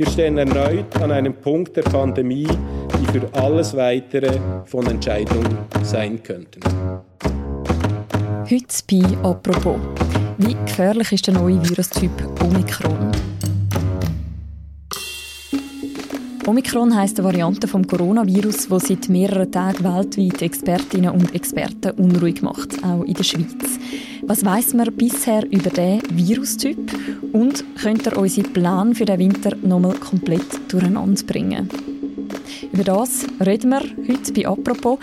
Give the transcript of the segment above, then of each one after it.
Wir stehen erneut an einem Punkt der Pandemie, die für alles Weitere von Entscheidung sein könnten. Heute bei «Apropos». Wie gefährlich ist der neue Virustyp Omikron? Omikron heisst eine Variante vom Coronavirus, die seit mehreren Tagen weltweit Expertinnen und Experten unruhig macht, auch in der Schweiz. Was weiß man bisher über diesen Virustyp und könnte er unsere Plan für den Winter nochmal komplett durcheinander bringen? Über das reden wir heute bei «Apropos».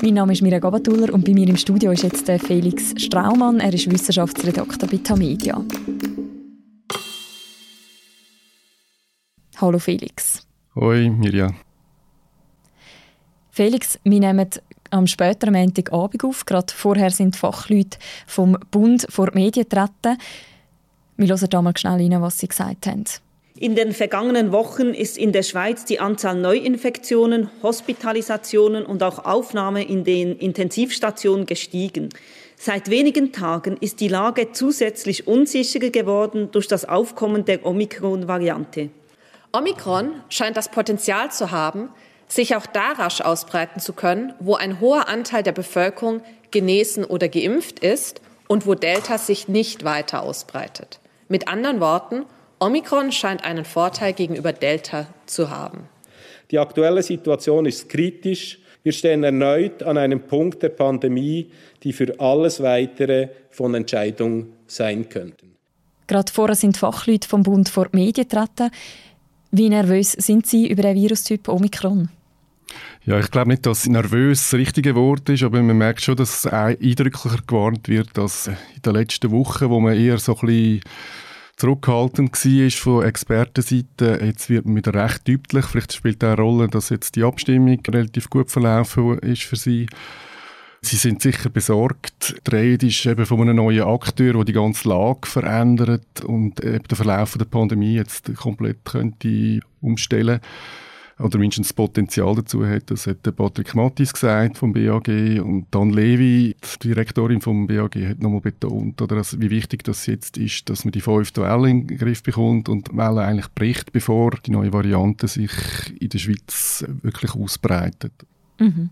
Mein Name ist Mirja Gabatuller und bei mir im Studio ist jetzt Felix Straumann. Er ist Wissenschaftsredakteur bei Tamedia. Hallo Felix. Hoi Mirja. Felix, wir nehmen am späteren Montagabend auf. Gerade vorher sind Fachleute vom Bund vor die Medien getreten. Wir hören da mal schnell rein, was sie gesagt haben. In den vergangenen Wochen ist in der Schweiz die Anzahl Neuinfektionen, Hospitalisationen und auch Aufnahme in den Intensivstationen gestiegen. Seit wenigen Tagen ist die Lage zusätzlich unsicherer geworden durch das Aufkommen der Omikron-Variante. Omikron scheint das Potenzial zu haben, sich auch da rasch ausbreiten zu können, wo ein hoher Anteil der Bevölkerung genesen oder geimpft ist und wo Delta sich nicht weiter ausbreitet. Mit anderen Worten, Omikron scheint einen Vorteil gegenüber Delta zu haben. Die aktuelle Situation ist kritisch. Wir stehen erneut an einem Punkt der Pandemie, die für alles Weitere von Entscheidung sein könnten. Gerade vorher sind Fachleute vom Bund vor die Medien getreten. Wie nervös sind Sie über den Virustyp Omikron? Ja, ich glaube nicht, dass nervös das richtige Wort ist, aber man merkt schon, dass es eindrücklicher gewarnt wird als in den letzten Wochen, wo man eher so ein bisschen zurückhaltend war von Expertenseite. Jetzt wird man wieder recht deutlich. Vielleicht spielt auch eine Rolle, dass jetzt die Abstimmung relativ gut verlaufen ist für sie. Sie sind sicher besorgt. Die Rede ist eben von einem neuen Akteur, der die ganze Lage verändert und eben den Verlauf der Pandemie jetzt komplett könnte umstellen könnte oder mindestens das Potenzial dazu hat. Das hat Patrick Mattis gesagt vom BAG und Dan Levi, die Direktorin vom BAG, hat nochmal betont, oder dass, wie wichtig das jetzt ist, dass man die fünfte Welle in den Griff bekommt und Welle eigentlich bricht, bevor die neue Variante sich in der Schweiz wirklich ausbreitet. Mhm.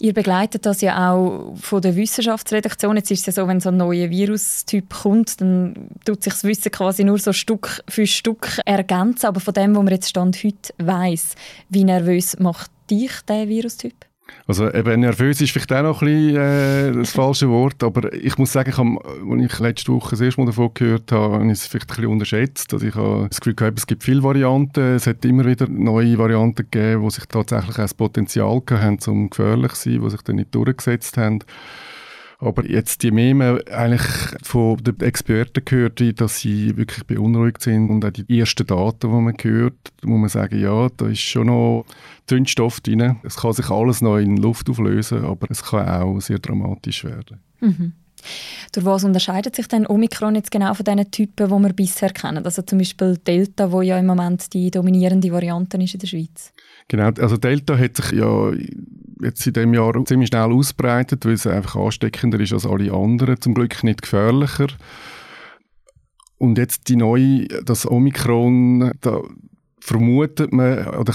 Ihr begleitet das ja auch von der Wissenschaftsredaktion. Jetzt ist es ja so, wenn so ein neuer Virustyp kommt, dann tut sich das Wissen quasi nur so Stück für Stück ergänzen. Aber von dem, was man jetzt Stand heute weiss, wie nervös macht dich der Virustyp? Also eben nervös ist vielleicht auch noch ein bisschen äh, das falsche Wort, aber ich muss sagen, ich habe, als ich letzte Woche das erste Mal davon gehört habe, habe ich es vielleicht ein bisschen unterschätzt. Also ich habe das Gefühl gehabt, es gibt viele Varianten, es hat immer wieder neue Varianten gegeben, die sich tatsächlich auch das Potenzial haben, um gefährlich zu sein, die sich dann nicht durchgesetzt haben. Aber jetzt, je mehr man eigentlich von den Experten gehört, dass sie wirklich beunruhigt sind und auch die ersten Daten, die man hört, muss man sagen, ja, da ist schon noch Zündstoff drin. Es kann sich alles noch in Luft auflösen, aber es kann auch sehr dramatisch werden. Mhm. Durch was unterscheidet sich denn Omikron jetzt genau von den Typen, die wir bisher kennen? Also zum Beispiel Delta, wo ja im Moment die dominierende Variante ist in der Schweiz. Genau, also Delta hat sich ja jetzt in diesem Jahr ziemlich schnell ausbreitet, weil es einfach ansteckender ist als alle anderen, zum Glück nicht gefährlicher. Und jetzt die neue, das Omikron, da vermutet man, oder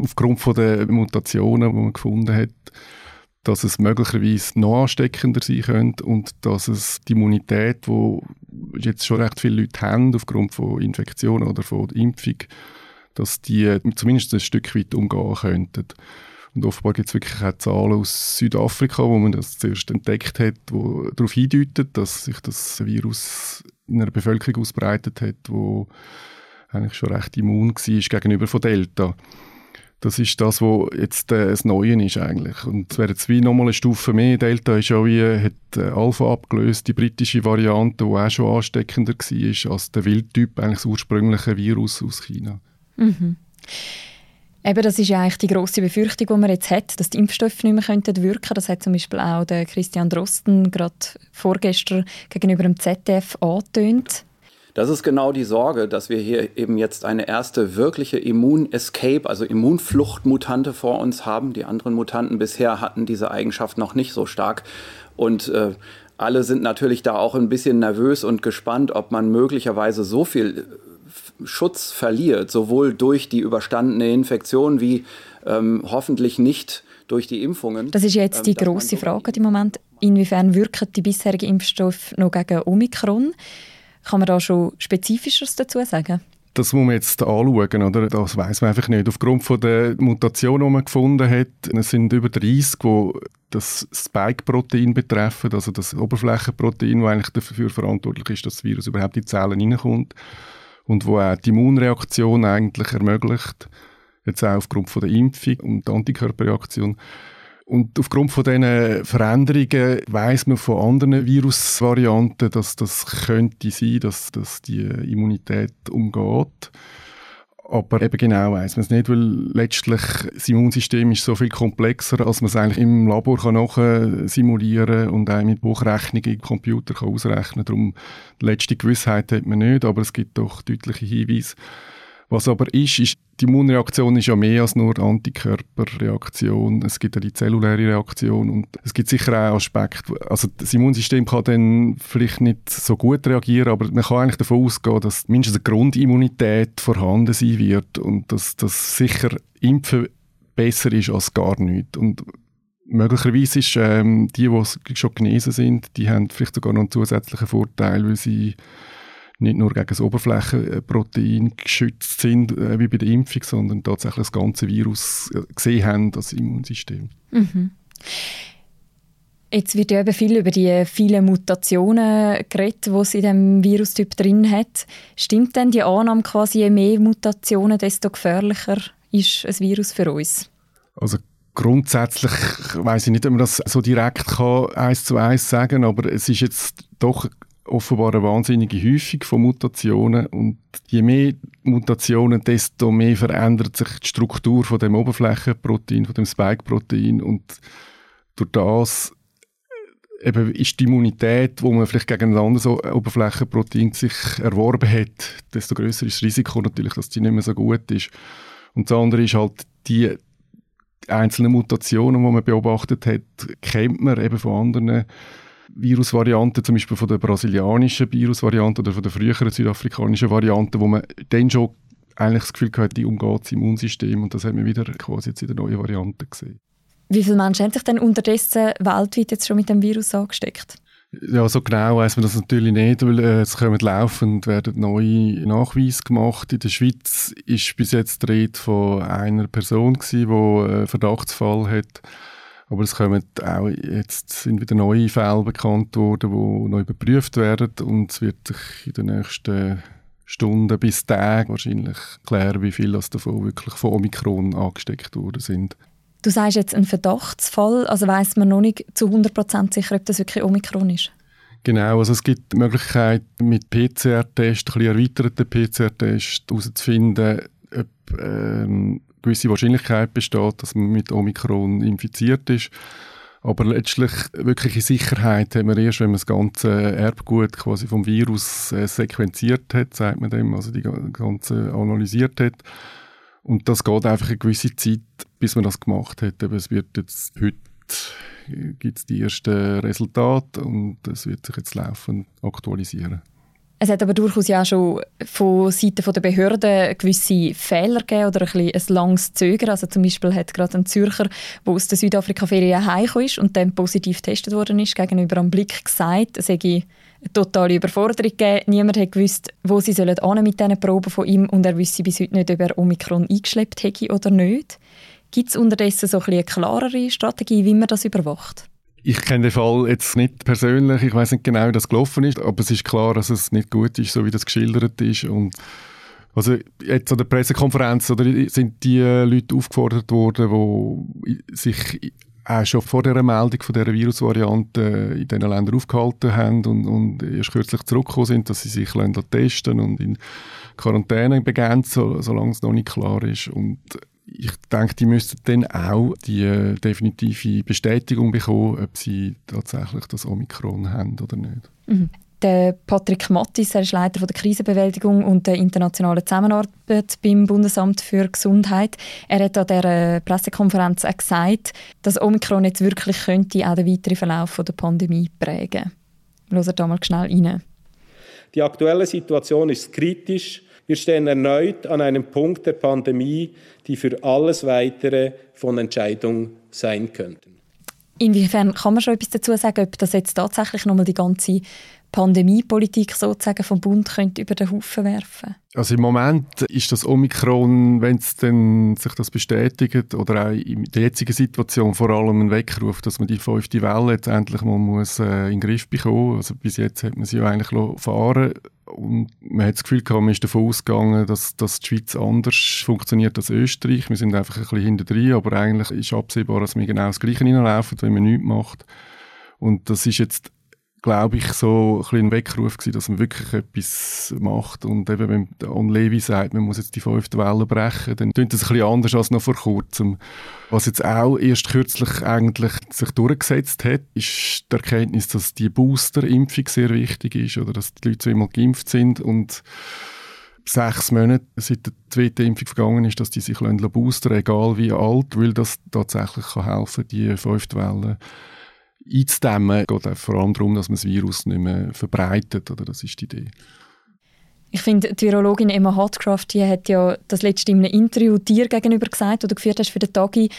aufgrund von der Mutationen, die man gefunden hat, dass es möglicherweise noch ansteckender sein könnte und dass es die Immunität, die jetzt schon recht viele Leute haben, aufgrund von Infektionen oder von Impfung, dass die zumindest ein Stück weit umgehen könnten. Und offenbar gibt es wirklich auch Zahlen aus Südafrika, wo man das zuerst entdeckt hat, wo darauf hindeuten, dass sich das Virus in einer Bevölkerung ausbreitet hat, wo eigentlich schon recht immun war gegenüber von Delta. Das ist das, was jetzt äh, das Neue ist eigentlich. Und es wäre jetzt wie nochmal eine Stufe mehr. Delta ist ja wie, hat äh, Alpha abgelöst, die britische Variante, die auch schon ansteckender war als der Wildtyp, eigentlich das ursprüngliche Virus aus China. Mhm. Eben, das ist ja eigentlich die grosse Befürchtung, die man jetzt hat, dass die Impfstoffe nicht mehr wirken könnten. Das hat zum Beispiel auch der Christian Drosten gerade vorgestern gegenüber dem ZDF angetönt. Das ist genau die Sorge, dass wir hier eben jetzt eine erste wirkliche Immun-Escape, also Immunflucht-Mutante vor uns haben. Die anderen Mutanten bisher hatten diese Eigenschaft noch nicht so stark. Und äh, alle sind natürlich da auch ein bisschen nervös und gespannt, ob man möglicherweise so viel Schutz verliert, sowohl durch die überstandene Infektion wie ähm, hoffentlich nicht durch die Impfungen. Das ist jetzt die ähm, große Frage im Moment. Inwiefern wirken die bisherigen Impfstoffe noch gegen Omikron? Kann man da schon Spezifisches dazu sagen? Das muss man jetzt anschauen, oder? Das weiß man einfach nicht. Aufgrund von der Mutation, die man gefunden hat, es sind über 30, die das Spike-Protein betreffen, also das Oberflächenprotein, das eigentlich dafür verantwortlich ist, dass das Virus überhaupt in die Zellen hineinkommt und wo auch die Immunreaktion eigentlich ermöglicht, jetzt auch aufgrund von der Impfung und der Antikörperreaktion. Und aufgrund von diesen Veränderungen weiß man von anderen Virusvarianten, dass das könnte sein, dass, dass die Immunität umgeht. Aber eben genau weiß man es nicht, weil letztlich das Immunsystem ist so viel komplexer, als man es eigentlich im Labor kann simulieren und auch mit Hochrechnungen im Computer kann ausrechnen. Darum die letzte Gewissheit hat man nicht, aber es gibt doch deutliche Hinweise. Was aber ist, ist die Immunreaktion ist ja mehr als nur Antikörperreaktion. Es gibt ja die zelluläre Reaktion und es gibt sicher auch Aspekte. Also das Immunsystem kann dann vielleicht nicht so gut reagieren, aber man kann eigentlich davon ausgehen, dass mindestens eine Grundimmunität vorhanden sein wird und dass das sicher Impfen besser ist als gar nichts. Und möglicherweise ist ähm, die, die schon genesen sind, die haben vielleicht sogar noch einen zusätzlichen Vorteil, weil sie nicht nur gegen das Oberflächenprotein geschützt sind, äh, wie bei der Impfung, sondern tatsächlich das ganze Virus äh, gesehen haben, das Immunsystem. Mhm. Jetzt wird ja eben viel über die vielen Mutationen geredet, die es in diesem Virustyp drin hat. Stimmt denn die Annahme quasi, je mehr Mutationen, desto gefährlicher ist ein Virus für uns? Also grundsätzlich weiß ich nicht, ob man das so direkt kann, eins zu eins sagen, aber es ist jetzt doch offenbar eine wahnsinnige Häufung von Mutationen und je mehr Mutationen, desto mehr verändert sich die Struktur von dem Oberflächenprotein, von dem Spike-Protein und durch das äh, eben ist die Immunität, wo man vielleicht gegen ein anderes Oberflächenprotein sich erworben hat, desto größer ist das Risiko natürlich, dass die nicht mehr so gut ist. Und das andere ist halt die einzelnen Mutationen, die man beobachtet hat, kennt man eben von anderen Virusvarianten, zum Beispiel von der brasilianischen Virusvariante oder von der früheren südafrikanischen Variante, wo man dann schon eigentlich das Gefühl hatte, die umgeht das Immunsystem und das haben wir wieder quasi jetzt in der neuen Variante gesehen. Wie viele Menschen haben sich denn unterdessen weltweit jetzt schon mit dem Virus angesteckt? Ja, so genau weiß man das natürlich nicht, weil äh, es kommen laufend werden neue Nachweise gemacht. In der Schweiz ist bis jetzt die Rede von einer Person gewesen, die einen äh, Verdachtsfall hat aber es kommen auch jetzt sind wieder neue Fälle bekannt worden, die neu überprüft werden und es wird sich in den nächsten Stunden bis Tagen wahrscheinlich klären, wie viele davon wirklich von Omikron angesteckt worden sind. Du sagst jetzt einen Verdachtsfall, also weiß man noch nicht zu 100% sicher, ob das wirklich Omikron ist? Genau, also es gibt die Möglichkeit, mit PCR-Tests, ein bisschen erweiterten PCR-Tests herauszufinden, ob ähm, gewisse Wahrscheinlichkeit besteht, dass man mit Omikron infiziert ist. Aber letztlich wirkliche Sicherheit haben wir erst, wenn man das ganze Erbgut quasi vom Virus äh, sequenziert hat, sagt man dem, also die ganze analysiert hat. Und das geht einfach eine gewisse Zeit, bis man das gemacht hat. Aber es wird jetzt heute gibt es die ersten Resultate und es wird sich jetzt laufend aktualisieren. Es hat aber durchaus ja schon von Seiten der Behörden gewisse Fehler gegeben oder ein, bisschen ein langes Zögern. Also zum Beispiel hat gerade ein Zürcher, der aus der Südafrika-Ferien heimgekommen ist und dann positiv getestet worden ist, gegenüber am Blick gesagt, es sei eine totale Überforderung gegeben. Niemand hat gewusst, wo sie sollen mit diesen Proben von ihm und er wisse bis heute nicht, ob er Omikron eingeschleppt hätte oder nicht. Gibt es unterdessen so ein eine klarere Strategie, wie man das überwacht? Ich kenne den Fall jetzt nicht persönlich, ich weiß nicht genau, wie das gelaufen ist, aber es ist klar, dass es nicht gut ist, so wie das geschildert ist. Und also jetzt an der Pressekonferenz oder sind die Leute aufgefordert worden, die sich auch schon vor der Meldung von dieser Virusvariante in diesen Ländern aufgehalten haben und, und erst kürzlich zurückgekommen sind, dass sie sich testen und in Quarantäne begeben, solange es noch nicht klar ist. Und ich denke, die müssten dann auch die äh, definitive Bestätigung bekommen, ob sie tatsächlich das Omikron haben oder nicht. Mhm. Der Patrick Mattis, er ist Leiter der Krisenbewältigung und der internationalen Zusammenarbeit beim Bundesamt für Gesundheit. Er hat an dieser Pressekonferenz auch gesagt, dass Omikron jetzt wirklich könnte auch den weiteren Verlauf der Pandemie prägen. Hören da mal schnell rein. Die aktuelle Situation ist kritisch. Wir stehen erneut an einem Punkt der Pandemie, die für alles Weitere von Entscheidung sein könnten. Inwiefern kann man schon etwas dazu sagen, ob das jetzt tatsächlich nochmal die ganze Pandemiepolitik sozusagen vom Bund könnte über den Haufen werfen? Also im Moment ist das Omikron, wenn es dann sich das bestätigt oder auch in der jetzigen Situation vor allem ein Weckruf, dass man die fünfte Welle jetzt endlich mal muss, äh, in den Griff bekommen. Also bis jetzt hat man sie ja eigentlich fahren und man hat das Gefühl gehabt, man ist davon ausgegangen, dass, dass die Schweiz anders funktioniert als Österreich. Wir sind einfach ein bisschen hinter aber eigentlich ist absehbar, dass wir genau das Gleiche hineinlaufen, wenn man nichts macht. Und das ist jetzt glaube ich, so ein, bisschen ein Weckruf gewesen, dass man wirklich etwas macht. Und eben, wenn On Levi sagt, man muss jetzt die fünfte Welle brechen, dann klingt das ein bisschen anders als noch vor kurzem. Was jetzt auch erst kürzlich eigentlich sich durchgesetzt hat, ist die Erkenntnis, dass die Booster-Impfung sehr wichtig ist, oder dass die Leute zweimal geimpft sind und sechs Monate seit der zweiten Impfung vergangen ist, dass die sich boostern egal wie alt, weil das tatsächlich kann helfen, die fünfte Welle einzudämmen. Es geht vor allem darum, dass man das Virus nicht mehr verbreitet. Oder? Das ist die Idee. Ich finde, die Virologin Emma Hartcraft die hat ja das letzte in einem Interview dir gegenüber gesagt, oder geführt hast für den Tagi,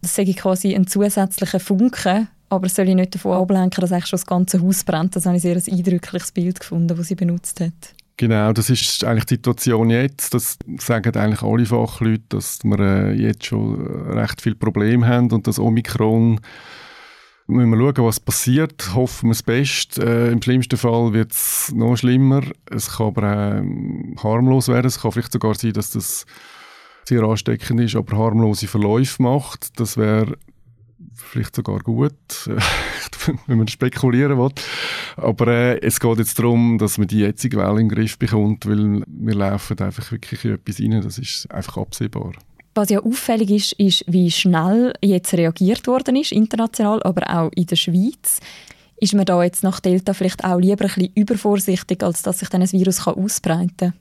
das sei quasi ein zusätzlicher Funke, aber es soll ich nicht davon ablenken, dass eigentlich schon das ganze Haus brennt. Das habe ich sehr ein eindrückliches Bild gefunden, das sie benutzt hat. Genau, das ist eigentlich die Situation jetzt. Das sagen eigentlich alle Fachleute, dass wir äh, jetzt schon recht viele Probleme haben und das Omikron müssen wir schauen, was passiert. Hoffen wir das Beste. Äh, Im schlimmsten Fall wird es noch schlimmer. Es kann aber auch harmlos werden. Es kann vielleicht sogar sein, dass das sehr ansteckend ist, aber harmlose Verläufe macht. Das wäre vielleicht sogar gut, wenn man spekulieren will. Aber äh, es geht jetzt darum, dass man die jetzige Welle den Griff bekommt, weil wir laufen einfach wirklich in etwas rein. Das ist einfach absehbar. Was ja auffällig ist, ist, wie schnell jetzt reagiert worden ist, international, aber auch in der Schweiz. Ist man da jetzt nach Delta vielleicht auch lieber ein bisschen übervorsichtig, als dass sich dann ein Virus ausbreiten kann?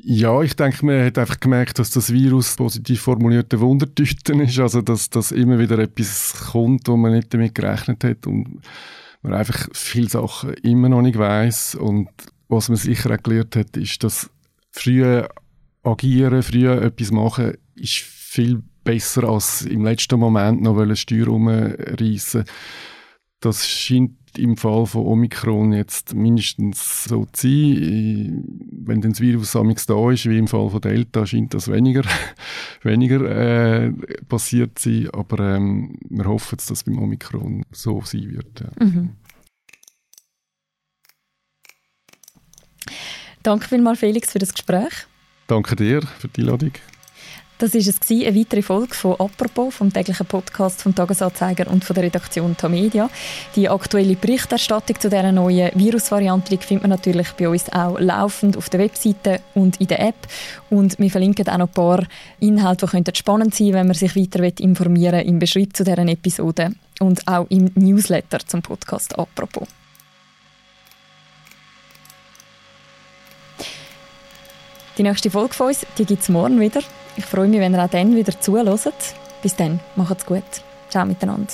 Ja, ich denke, man hat einfach gemerkt, dass das Virus positiv formulierte Wundertüten ist, also dass, dass immer wieder etwas kommt, wo man nicht damit gerechnet hat und man einfach viele Sachen immer noch nicht weiß und was man sicher auch gelernt hat, ist, dass früher agieren, früher etwas machen, ist viel besser als im letzten Moment noch eine Steuer umreißen. Das scheint im Fall von Omikron jetzt mindestens so zu sein. Wenn das Virus amigs da ist, wie im Fall von Delta, scheint das weniger, weniger äh, passiert zu sein. Aber ähm, wir hoffen, dass das beim Omikron so sein wird. Ja. Mhm. Danke vielmals, Felix, für das Gespräch. Danke dir für die Einladung. Das war es, eine weitere Folge von «Apropos», vom täglichen Podcast vom «Tagesanzeiger» und von der Redaktion «Tamedia». Die aktuelle Berichterstattung zu dieser neuen Virusvariante findet man natürlich bei uns auch laufend auf der Webseite und in der App. Und wir verlinken auch noch ein paar Inhalte, die spannend sein wenn man sich weiter informieren will, im Beschrieb zu dieser Episode und auch im Newsletter zum Podcast «Apropos». Die nächste Folge von uns gibt es morgen wieder. Ich freue mich, wenn ihr auch dann wieder zuhört. Bis dann, macht's gut. Ciao miteinander.